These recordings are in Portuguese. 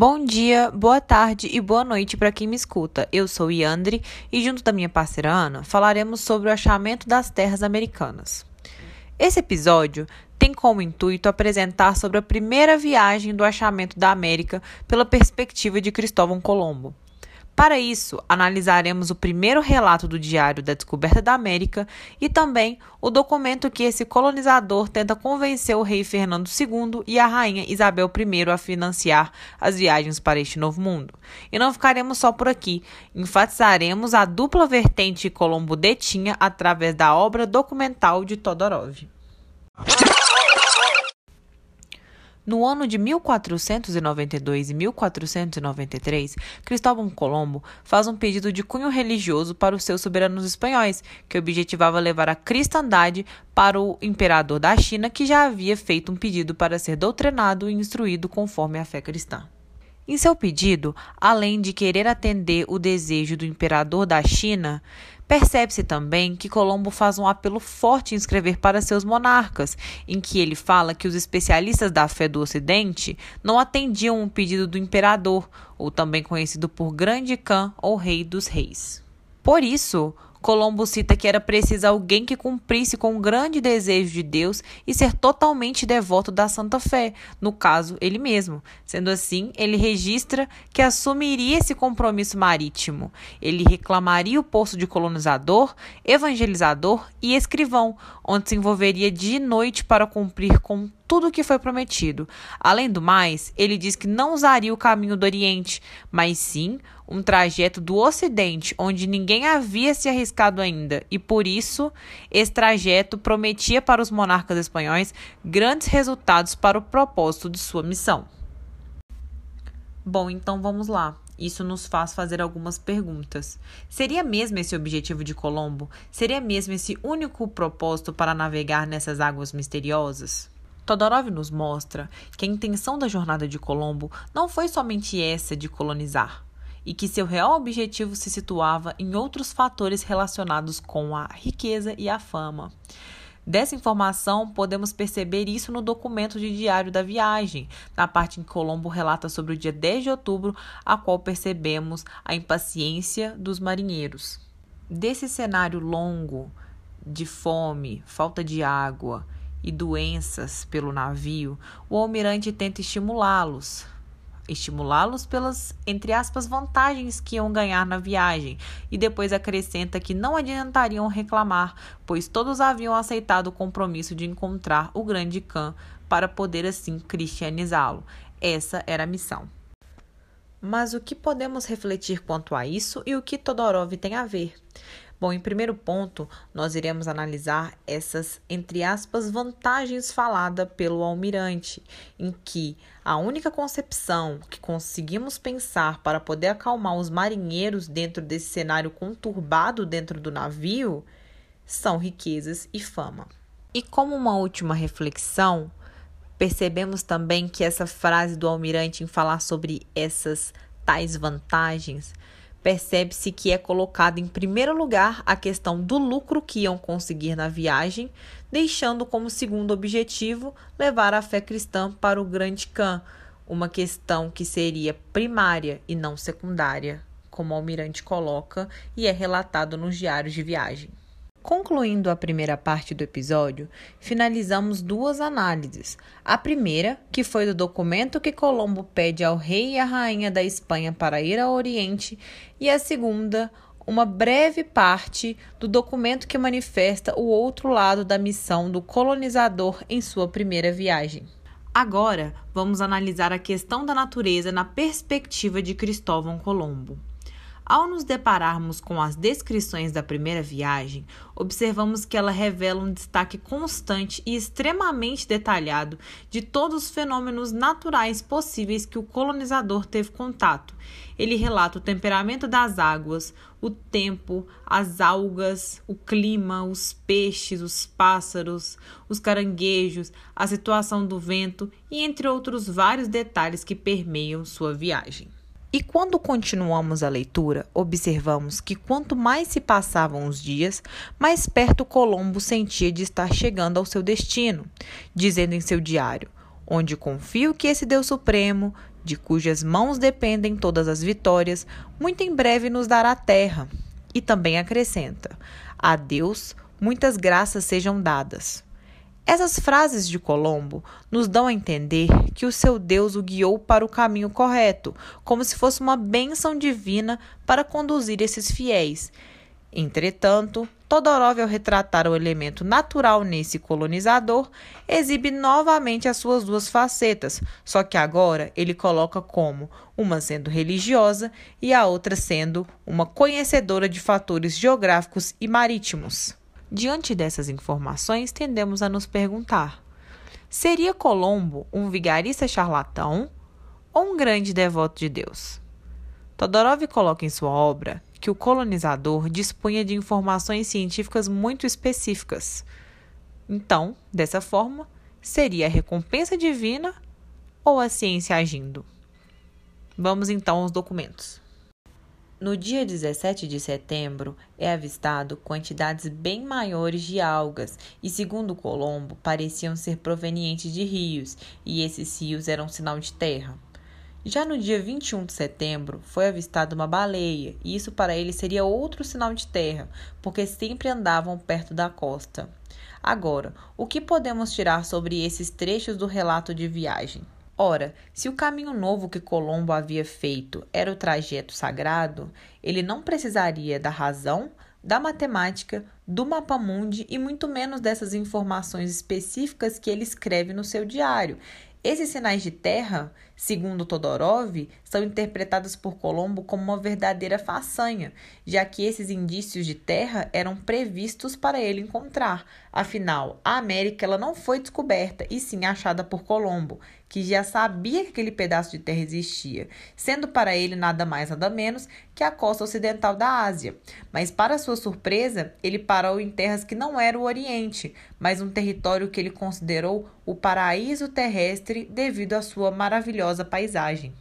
Bom dia, boa tarde e boa noite para quem me escuta. Eu sou Yandri e, junto da minha parceira Ana, falaremos sobre o achamento das terras americanas. Esse episódio tem como intuito apresentar sobre a primeira viagem do achamento da América pela perspectiva de Cristóvão Colombo. Para isso, analisaremos o primeiro relato do Diário da Descoberta da América e também o documento que esse colonizador tenta convencer o rei Fernando II e a rainha Isabel I a financiar as viagens para este novo mundo. E não ficaremos só por aqui, enfatizaremos a dupla vertente que Colombo detinha através da obra documental de Todorov. No ano de 1492 e 1493, Cristóvão Colombo faz um pedido de cunho religioso para os seus soberanos espanhóis, que objetivava levar a cristandade para o imperador da China, que já havia feito um pedido para ser doutrinado e instruído conforme a fé cristã. Em seu pedido, além de querer atender o desejo do imperador da China, Percebe-se também que Colombo faz um apelo forte em escrever para seus monarcas, em que ele fala que os especialistas da fé do Ocidente não atendiam o pedido do imperador, ou também conhecido por Grande Khan ou Rei dos Reis. Por isso, Colombo cita que era preciso alguém que cumprisse com o grande desejo de Deus e ser totalmente devoto da Santa Fé, no caso, ele mesmo. Sendo assim, ele registra que assumiria esse compromisso marítimo. Ele reclamaria o posto de colonizador, evangelizador e escrivão, onde se envolveria dia e noite para cumprir com tudo o que foi prometido. Além do mais, ele diz que não usaria o caminho do Oriente, mas sim um trajeto do Ocidente, onde ninguém havia se arriscado ainda, e por isso esse trajeto prometia para os monarcas espanhóis grandes resultados para o propósito de sua missão. Bom, então vamos lá. Isso nos faz fazer algumas perguntas. Seria mesmo esse o objetivo de Colombo? Seria mesmo esse único propósito para navegar nessas águas misteriosas? Todorov nos mostra que a intenção da jornada de Colombo não foi somente essa de colonizar, e que seu real objetivo se situava em outros fatores relacionados com a riqueza e a fama. Dessa informação, podemos perceber isso no documento de diário da viagem, na parte em que Colombo relata sobre o dia 10 de outubro, a qual percebemos a impaciência dos marinheiros. Desse cenário longo de fome, falta de água e doenças pelo navio, o almirante tenta estimulá-los, estimulá-los pelas, entre aspas, vantagens que iam ganhar na viagem, e depois acrescenta que não adiantariam reclamar, pois todos haviam aceitado o compromisso de encontrar o grande Khan para poder assim cristianizá-lo. Essa era a missão. Mas o que podemos refletir quanto a isso e o que Todorov tem a ver? Bom, em primeiro ponto, nós iremos analisar essas, entre aspas, vantagens faladas pelo almirante, em que a única concepção que conseguimos pensar para poder acalmar os marinheiros dentro desse cenário conturbado dentro do navio são riquezas e fama. E como uma última reflexão, percebemos também que essa frase do almirante em falar sobre essas tais vantagens percebe-se que é colocada em primeiro lugar a questão do lucro que iam conseguir na viagem, deixando como segundo objetivo levar a fé cristã para o grande Khan, uma questão que seria primária e não secundária, como o almirante coloca e é relatado nos diários de viagem. Concluindo a primeira parte do episódio, finalizamos duas análises. A primeira, que foi do documento que Colombo pede ao rei e à rainha da Espanha para ir ao Oriente, e a segunda, uma breve parte do documento que manifesta o outro lado da missão do colonizador em sua primeira viagem. Agora, vamos analisar a questão da natureza na perspectiva de Cristóvão Colombo. Ao nos depararmos com as descrições da primeira viagem, observamos que ela revela um destaque constante e extremamente detalhado de todos os fenômenos naturais possíveis que o colonizador teve contato. Ele relata o temperamento das águas, o tempo, as algas, o clima, os peixes, os pássaros, os caranguejos, a situação do vento e entre outros vários detalhes que permeiam sua viagem. E quando continuamos a leitura, observamos que quanto mais se passavam os dias, mais perto Colombo sentia de estar chegando ao seu destino, dizendo em seu diário: onde confio que esse Deus Supremo, de cujas mãos dependem todas as vitórias, muito em breve nos dará terra. E também acrescenta: A Deus muitas graças sejam dadas. Essas frases de Colombo nos dão a entender que o seu Deus o guiou para o caminho correto, como se fosse uma bênção divina para conduzir esses fiéis. Entretanto, Todorov, ao retratar o elemento natural nesse colonizador, exibe novamente as suas duas facetas, só que agora ele coloca como uma sendo religiosa e a outra sendo uma conhecedora de fatores geográficos e marítimos. Diante dessas informações, tendemos a nos perguntar: seria Colombo um vigarista charlatão ou um grande devoto de Deus? Todorov coloca em sua obra que o colonizador dispunha de informações científicas muito específicas. Então, dessa forma, seria a recompensa divina ou a ciência agindo? Vamos então aos documentos. No dia 17 de setembro, é avistado quantidades bem maiores de algas e, segundo Colombo, pareciam ser provenientes de rios, e esses rios eram sinal de terra. Já no dia 21 de setembro, foi avistada uma baleia, e isso para ele seria outro sinal de terra, porque sempre andavam perto da costa. Agora, o que podemos tirar sobre esses trechos do relato de viagem? Ora, se o caminho novo que Colombo havia feito era o trajeto sagrado, ele não precisaria da razão, da matemática, do mapa mundi e muito menos dessas informações específicas que ele escreve no seu diário. Esses sinais de terra, segundo Todorov, são interpretados por Colombo como uma verdadeira façanha, já que esses indícios de terra eram previstos para ele encontrar. Afinal, a América ela não foi descoberta, e sim achada por Colombo, que já sabia que aquele pedaço de terra existia, sendo para ele nada mais nada menos que a costa ocidental da Ásia. Mas, para sua surpresa, ele parou em terras que não eram o Oriente, mas um território que ele considerou o paraíso terrestre devido à sua maravilhosa paisagem.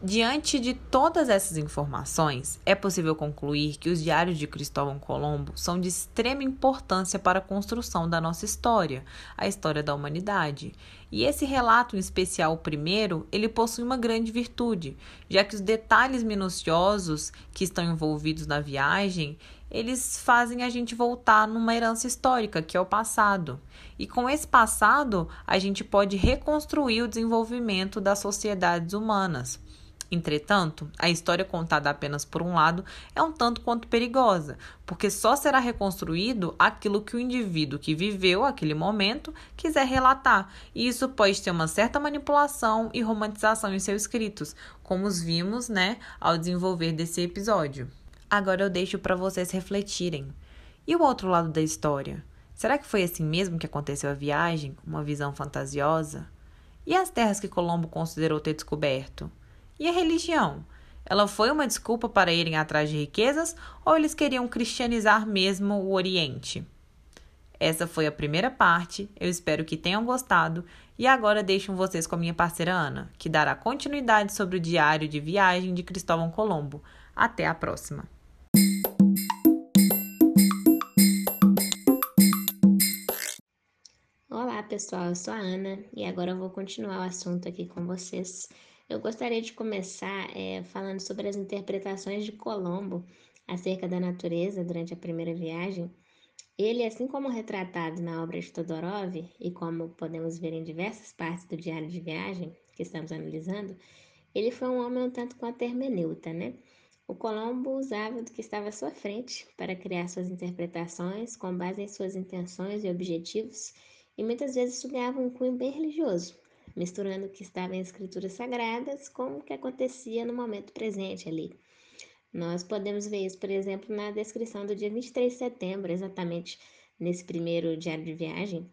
Diante de todas essas informações, é possível concluir que os diários de Cristóvão Colombo são de extrema importância para a construção da nossa história, a história da humanidade. E esse relato, em especial o primeiro, ele possui uma grande virtude, já que os detalhes minuciosos que estão envolvidos na viagem, eles fazem a gente voltar numa herança histórica, que é o passado. E com esse passado, a gente pode reconstruir o desenvolvimento das sociedades humanas. Entretanto, a história contada apenas por um lado é um tanto quanto perigosa, porque só será reconstruído aquilo que o indivíduo que viveu aquele momento quiser relatar, e isso pode ter uma certa manipulação e romantização em seus escritos, como os vimos, né, ao desenvolver desse episódio. Agora eu deixo para vocês refletirem. E o outro lado da história? Será que foi assim mesmo que aconteceu a viagem, uma visão fantasiosa? E as terras que Colombo considerou ter descoberto? E a religião? Ela foi uma desculpa para irem atrás de riquezas ou eles queriam cristianizar mesmo o Oriente? Essa foi a primeira parte, eu espero que tenham gostado e agora deixo vocês com a minha parceira Ana, que dará continuidade sobre o diário de viagem de Cristóvão Colombo. Até a próxima! Olá pessoal, eu sou a Ana e agora eu vou continuar o assunto aqui com vocês eu gostaria de começar é, falando sobre as interpretações de Colombo acerca da natureza durante a primeira viagem. Ele, assim como retratado na obra de Todorov e como podemos ver em diversas partes do diário de viagem que estamos analisando, ele foi um homem um tanto quanto hermeneuta, né? O Colombo usava do que estava à sua frente para criar suas interpretações com base em suas intenções e objetivos, e muitas vezes ganhava um cunho bem religioso, misturando o que estava em escrituras sagradas com o que acontecia no momento presente ali. Nós podemos ver isso, por exemplo, na descrição do dia 23 de setembro, exatamente nesse primeiro diário de viagem.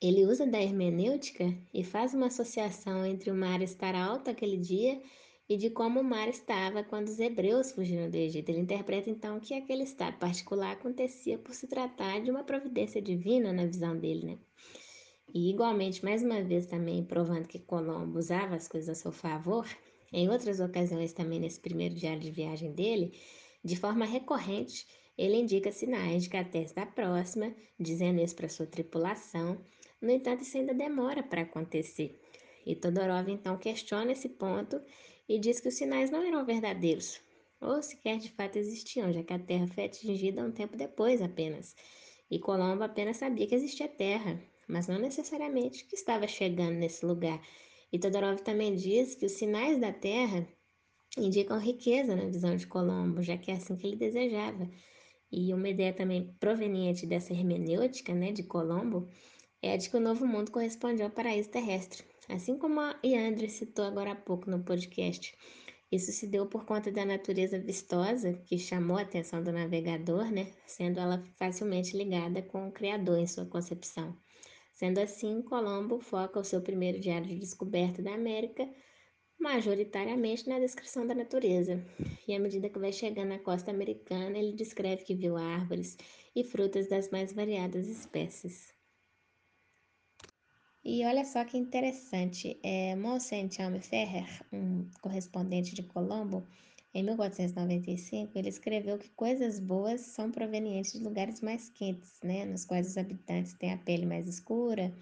Ele usa da hermenêutica e faz uma associação entre o mar estar alto aquele dia e de como o mar estava quando os hebreus fugiram do Egito. Ele interpreta então que aquele estado particular acontecia por se tratar de uma providência divina na visão dele, né? E igualmente, mais uma vez também provando que Colombo usava as coisas a seu favor, em outras ocasiões também nesse primeiro diário de viagem dele, de forma recorrente, ele indica sinais de que a Terra está próxima, dizendo isso para sua tripulação. No entanto, isso ainda demora para acontecer. E Todorov então questiona esse ponto e diz que os sinais não eram verdadeiros, ou sequer de fato existiam, já que a Terra foi atingida um tempo depois apenas. E Colombo apenas sabia que existia Terra, mas não necessariamente que estava chegando nesse lugar. E Todorov também diz que os sinais da Terra indicam riqueza na visão de Colombo, já que é assim que ele desejava. E uma ideia também proveniente dessa hermenêutica né, de Colombo é a de que o Novo Mundo corresponde ao paraíso terrestre. Assim como a Iandre citou agora há pouco no podcast. Isso se deu por conta da natureza vistosa que chamou a atenção do navegador, né, sendo ela facilmente ligada com o Criador em sua concepção. Sendo assim, Colombo foca o seu primeiro diário de descoberta da América majoritariamente na descrição da natureza. E à medida que vai chegando na costa americana, ele descreve que viu árvores e frutas das mais variadas espécies. E olha só que interessante, é, Monsen Chalme Ferrer, um correspondente de Colombo, em 1495, ele escreveu que coisas boas são provenientes de lugares mais quentes, né, nos quais os habitantes têm a pele mais escura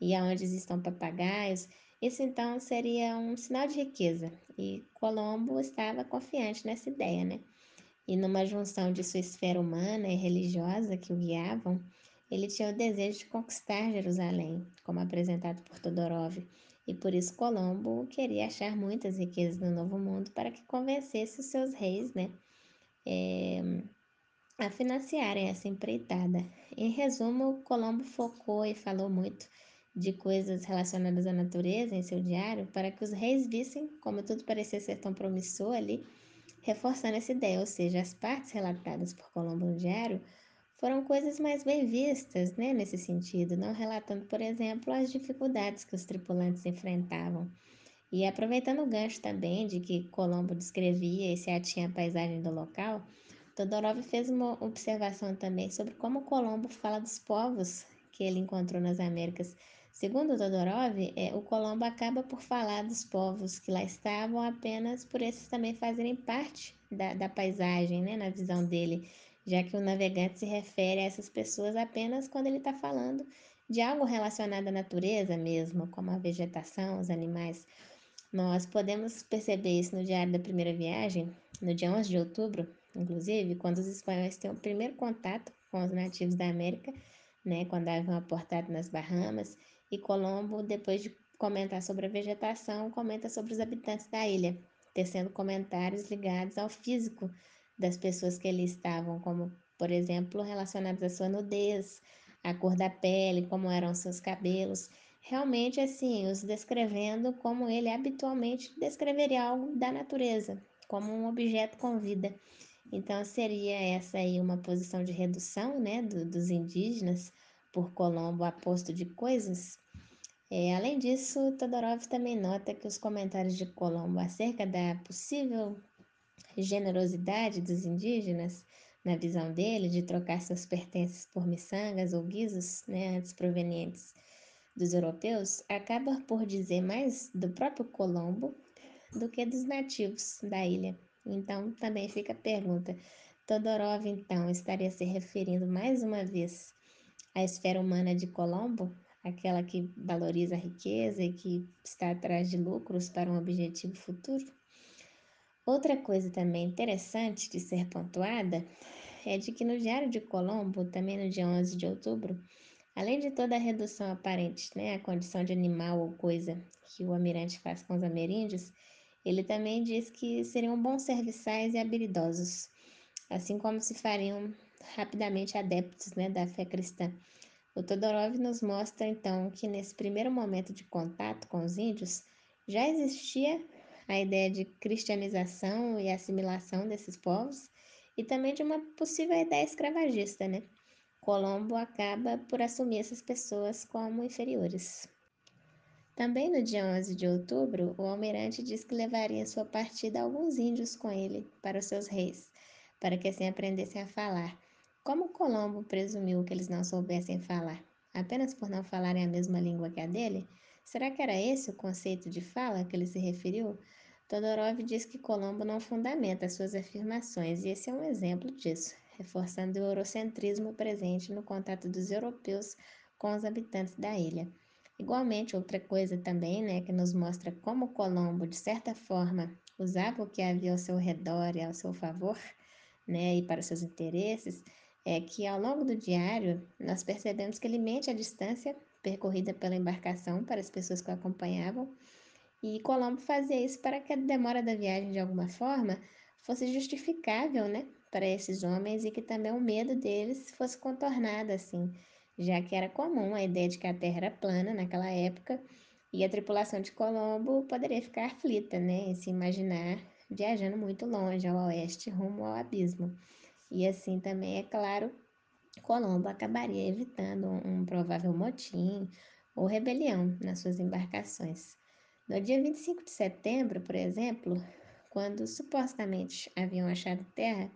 e aonde existam papagaios. Isso então seria um sinal de riqueza, e Colombo estava confiante nessa ideia, né? E numa junção de sua esfera humana e religiosa que o guiavam, ele tinha o desejo de conquistar Jerusalém, como apresentado por Todorov, e por isso Colombo queria achar muitas riquezas no Novo Mundo para que convencesse os seus reis, né, é, a financiarem essa empreitada. Em resumo, Colombo focou e falou muito de coisas relacionadas à natureza em seu diário para que os reis vissem como tudo parecia ser tão promissor ali, reforçando essa ideia, ou seja, as partes relatadas por Colombo no diário foram coisas mais bem vistas, né, nesse sentido, não relatando, por exemplo, as dificuldades que os tripulantes enfrentavam. E aproveitando o gancho também de que Colombo descrevia e se atinha à paisagem do local, Todorov fez uma observação também sobre como Colombo fala dos povos que ele encontrou nas Américas. Segundo Todorov, é, o Colombo acaba por falar dos povos que lá estavam apenas por esses também fazerem parte da, da paisagem, né, na visão dele já que o navegante se refere a essas pessoas apenas quando ele está falando de algo relacionado à natureza mesmo, como a vegetação, os animais. Nós podemos perceber isso no diário da primeira viagem, no dia 11 de outubro, inclusive, quando os espanhóis têm o primeiro contato com os nativos da América, né, quando haviam aportado nas Bahamas, e Colombo, depois de comentar sobre a vegetação, comenta sobre os habitantes da ilha, tecendo comentários ligados ao físico das pessoas que ali estavam, como, por exemplo, relacionadas à sua nudez, à cor da pele, como eram seus cabelos. Realmente, assim, os descrevendo como ele habitualmente descreveria algo da natureza, como um objeto com vida. Então, seria essa aí uma posição de redução, né, do, dos indígenas por Colombo a posto de coisas? É, além disso, Todorov também nota que os comentários de Colombo acerca da possível generosidade dos indígenas, na visão dele, de trocar seus pertences por miçangas ou guizos, né, antes provenientes dos europeus, acaba por dizer mais do próprio Colombo do que dos nativos da ilha. Então, também fica a pergunta: Todorov, então, estaria se referindo mais uma vez à esfera humana de Colombo, aquela que valoriza a riqueza e que está atrás de lucros para um objetivo futuro? Outra coisa também interessante de ser pontuada é de que no Diário de Colombo, também no dia 11 de outubro, além de toda a redução aparente né, à condição de animal ou coisa que o almirante faz com os ameríndios, ele também diz que seriam bons serviçais e habilidosos, assim como se fariam rapidamente adeptos né, da fé cristã. O Todorov nos mostra então que nesse primeiro momento de contato com os índios já existia a ideia de cristianização e assimilação desses povos e também de uma possível ideia escravagista, né? Colombo acaba por assumir essas pessoas como inferiores. Também no dia 11 de outubro, o almirante diz que levaria sua partida alguns índios com ele para os seus reis, para que assim aprendessem a falar. Como Colombo presumiu que eles não soubessem falar, apenas por não falarem a mesma língua que a dele, será que era esse o conceito de fala que ele se referiu? Todorov diz que Colombo não fundamenta suas afirmações, e esse é um exemplo disso, reforçando o eurocentrismo presente no contato dos europeus com os habitantes da ilha. Igualmente, outra coisa também, né, que nos mostra como Colombo, de certa forma, usava o que havia ao seu redor e ao seu favor, né, e para seus interesses, é que ao longo do diário nós percebemos que ele mente a distância percorrida pela embarcação para as pessoas que o acompanhavam, e Colombo fazia isso para que a demora da viagem de alguma forma fosse justificável, né, para esses homens e que também o medo deles fosse contornado assim, já que era comum a ideia de que a Terra era plana naquela época e a tripulação de Colombo poderia ficar aflita, né, em se imaginar viajando muito longe ao oeste rumo ao abismo. E assim também, é claro, Colombo acabaria evitando um provável motim ou rebelião nas suas embarcações. No dia 25 de setembro, por exemplo, quando supostamente haviam achado terra,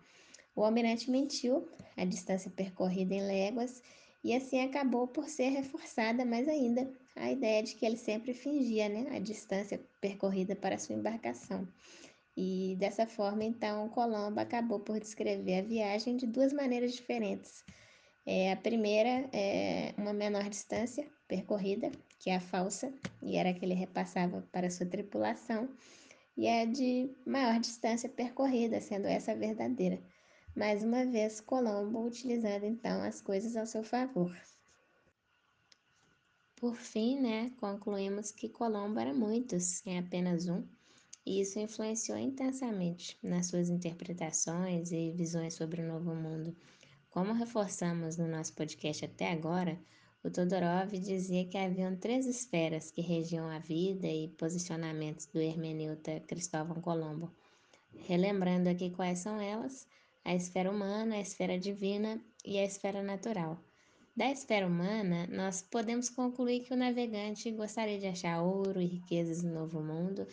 o almirante mentiu a distância percorrida em léguas e assim acabou por ser reforçada mais ainda a ideia de que ele sempre fingia né, a distância percorrida para sua embarcação. E dessa forma, então, Colombo acabou por descrever a viagem de duas maneiras diferentes. É, a primeira é uma menor distância percorrida, que é a falsa, e era a que ele repassava para sua tripulação, e é de maior distância percorrida, sendo essa a verdadeira. Mais uma vez, Colombo utilizando então as coisas ao seu favor. Por fim, né, concluímos que Colombo era muitos, em apenas um, e isso influenciou intensamente nas suas interpretações e visões sobre o Novo Mundo. Como reforçamos no nosso podcast até agora, o Todorov dizia que haviam três esferas que regiam a vida e posicionamentos do hermeneuta Cristóvão Colombo. Relembrando aqui quais são elas: a esfera humana, a esfera divina e a esfera natural. Da esfera humana, nós podemos concluir que o navegante gostaria de achar ouro e riquezas no Novo Mundo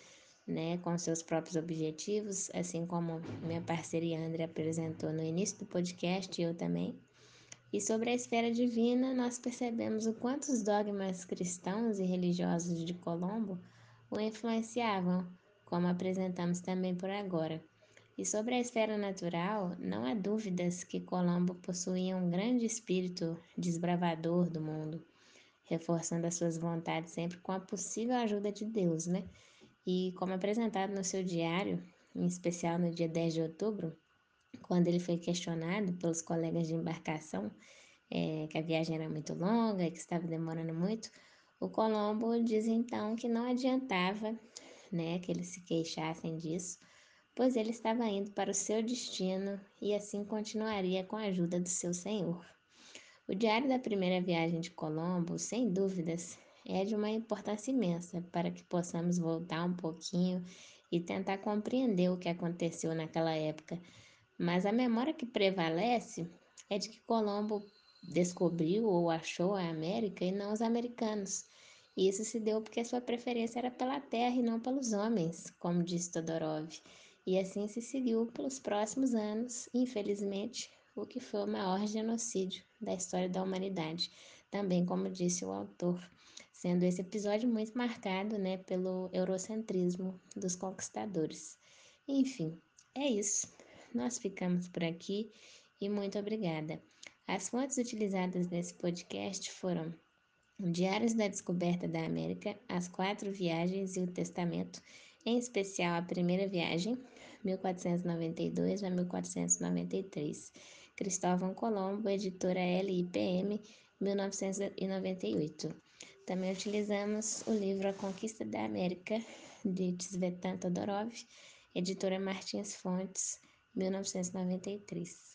né, com seus próprios objetivos, assim como minha parceira André apresentou no início do podcast e eu também. E sobre a esfera divina, nós percebemos o quanto os dogmas cristãos e religiosos de Colombo o influenciavam, como apresentamos também por agora. E sobre a esfera natural, não há dúvidas que Colombo possuía um grande espírito desbravador do mundo, reforçando as suas vontades sempre com a possível ajuda de Deus, né? E como apresentado no seu diário, em especial no dia 10 de outubro, quando ele foi questionado pelos colegas de embarcação é, que a viagem era muito longa e que estava demorando muito, o Colombo diz então que não adiantava né, que eles se queixassem disso, pois ele estava indo para o seu destino e assim continuaria com a ajuda do seu senhor. O diário da primeira viagem de Colombo, sem dúvidas, é de uma importância imensa para que possamos voltar um pouquinho e tentar compreender o que aconteceu naquela época. Mas a memória que prevalece é de que Colombo descobriu ou achou a América e não os americanos. E isso se deu porque sua preferência era pela terra e não pelos homens, como disse Todorov. E assim se seguiu pelos próximos anos, infelizmente, o que foi o maior genocídio da história da humanidade, também como disse o autor sendo esse episódio muito marcado né, pelo eurocentrismo dos conquistadores. Enfim, é isso. Nós ficamos por aqui e muito obrigada. As fontes utilizadas nesse podcast foram Diários da Descoberta da América, As Quatro Viagens e o Testamento, em especial a primeira viagem, 1492 a 1493, Cristóvão Colombo, editora LIPM, 1998. Também utilizamos o livro A Conquista da América, de Tsvetan Todorov, editora Martins Fontes, 1993.